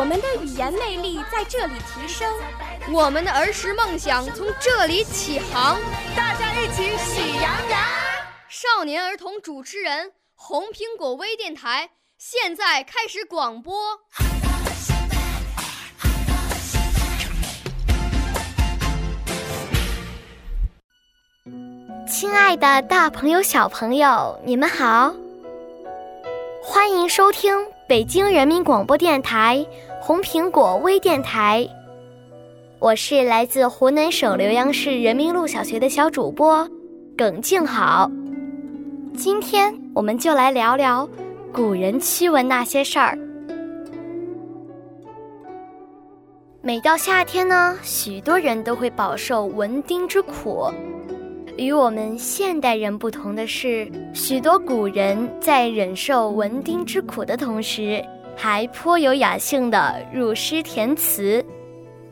我们的语言魅力在这里提升，我们的儿时梦想从这里起航。大家一起喜羊羊。少年儿童主持人，红苹果微电台现在开始广播。亲爱的，大朋友、小朋友，你们好！欢迎收听北京人民广播电台红苹果微电台。我是来自湖南省浏阳市人民路小学的小主播耿静好。今天我们就来聊聊古人驱蚊那些事儿。每到夏天呢，许多人都会饱受蚊叮之苦。与我们现代人不同的是，许多古人在忍受蚊叮之苦的同时，还颇有雅兴的入诗填词，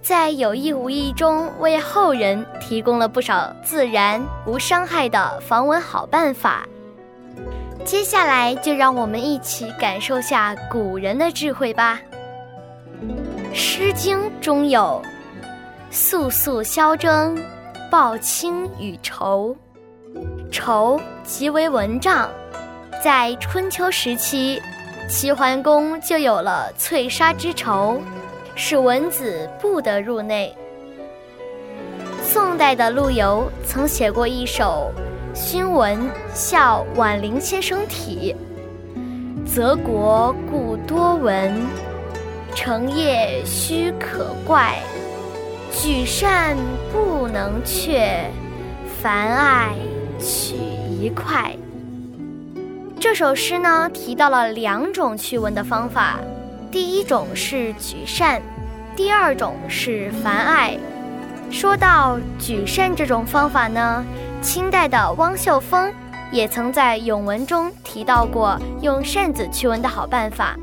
在有意无意中为后人提供了不少自然无伤害的防蚊好办法。接下来就让我们一起感受下古人的智慧吧。《诗经》中有“肃肃萧征”。抱青与愁，愁即为蚊帐。在春秋时期，齐桓公就有了翠纱之仇，使蚊子不得入内。宋代的陆游曾写过一首《熏蚊笑婉玲先生体》：“泽国故多闻，成夜须可怪。”举扇不能却，凡爱取一块。这首诗呢，提到了两种驱蚊的方法，第一种是举扇，第二种是凡爱。说到举扇这种方法呢，清代的汪秀峰也曾在咏文中提到过用扇子驱蚊的好办法。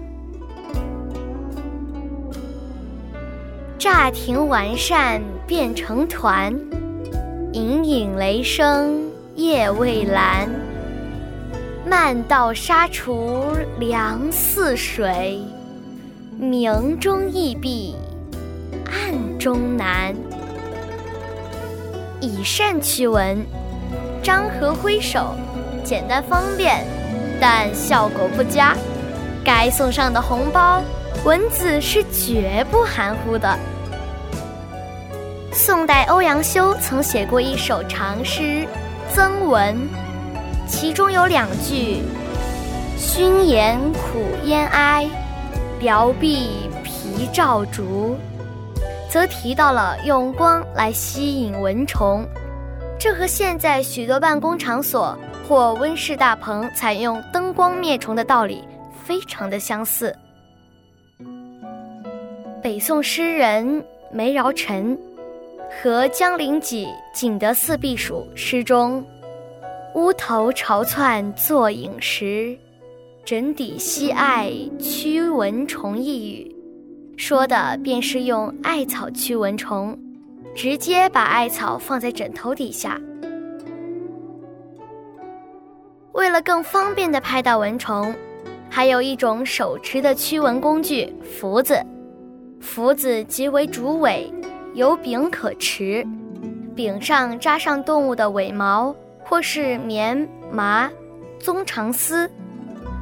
乍停完扇变成团，隐隐雷声夜未阑。漫道沙厨凉似水，明中易避，暗中难。以扇驱蚊，张合挥手，简单方便，但效果不佳。该送上的红包，蚊子是绝不含糊的。宋代欧阳修曾写过一首长诗《增蚊》，其中有两句：“熏颜苦咽哀，表壁皮照烛”，则提到了用光来吸引蚊虫。这和现在许多办公场所或温室大棚采用灯光灭虫的道理非常的相似。北宋诗人梅尧臣。和江陵己《景德寺避暑》诗中，“乌头朝窜作饮食，枕底吸艾驱蚊虫”一语，说的便是用艾草驱蚊虫，直接把艾草放在枕头底下。为了更方便地拍到蚊虫，还有一种手持的驱蚊工具——拂子。拂子即为竹尾。有柄可持，柄上扎上动物的尾毛，或是棉麻、棕长丝。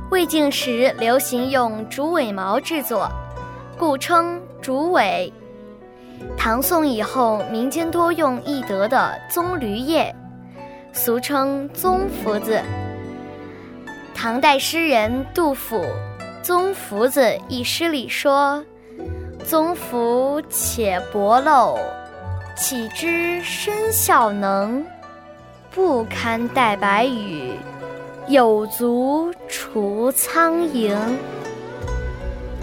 魏晋时流行用竹尾毛制作，故称竹尾。唐宋以后，民间多用易得的棕榈叶，俗称棕拂子。唐代诗人杜甫《棕拂子》一诗里说。棕拂且薄陋，岂知身效能？不堪待白羽，有足除苍蝇。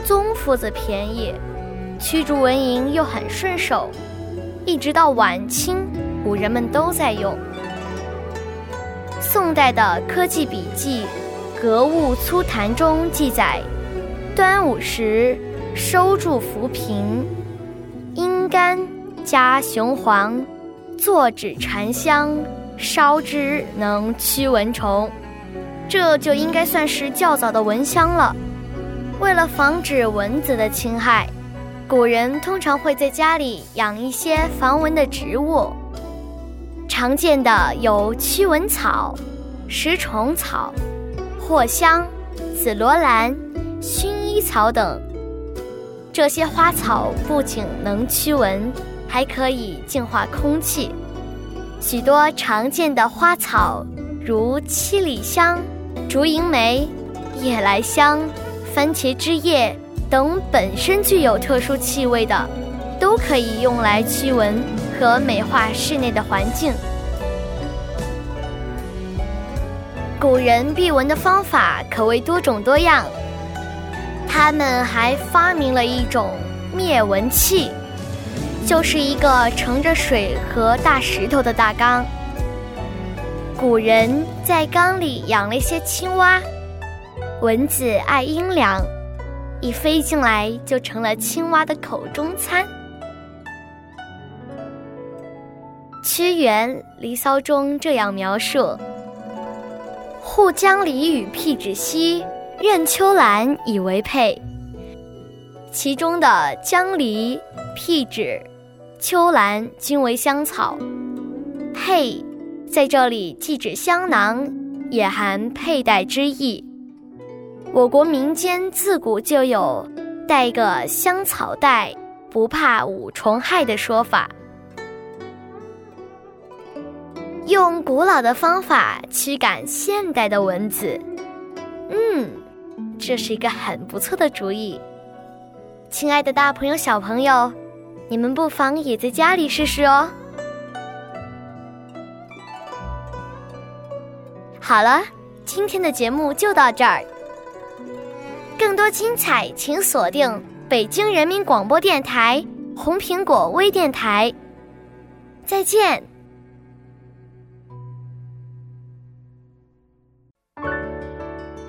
宗夫子便宜，驱逐蚊蝇又很顺手，一直到晚清，古人们都在用。宋代的科技笔记《格物粗谈》中记载：端午时收住浮萍，阴干加雄黄，坐纸沉香，烧之能驱蚊虫。这就应该算是较早的蚊香了。为了防止蚊子的侵害，古人通常会在家里养一些防蚊的植物。常见的有驱蚊草、食虫草、藿香、紫罗兰、薰衣草等。这些花草不仅能驱蚊，还可以净化空气。许多常见的花草，如七里香、竹银梅、夜来香。番茄汁液等本身具有特殊气味的，都可以用来驱蚊和美化室内的环境。古人避蚊的方法可谓多种多样，他们还发明了一种灭蚊器，就是一个盛着水和大石头的大缸。古人在缸里养了一些青蛙。蚊子爱阴凉，一飞进来就成了青蛙的口中餐。屈原《离骚》中这样描述：“护江离与辟芷兮，任秋兰以为佩。”其中的江离、辟芷、秋兰均为香草，佩在这里既指香囊，也含佩戴之意。我国民间自古就有“带个香草袋，不怕五虫害”的说法。用古老的方法驱赶现代的蚊子，嗯，这是一个很不错的主意。亲爱的大朋友、小朋友，你们不妨也在家里试试哦。好了，今天的节目就到这儿。更多精彩，请锁定北京人民广播电台红苹果微电台。再见。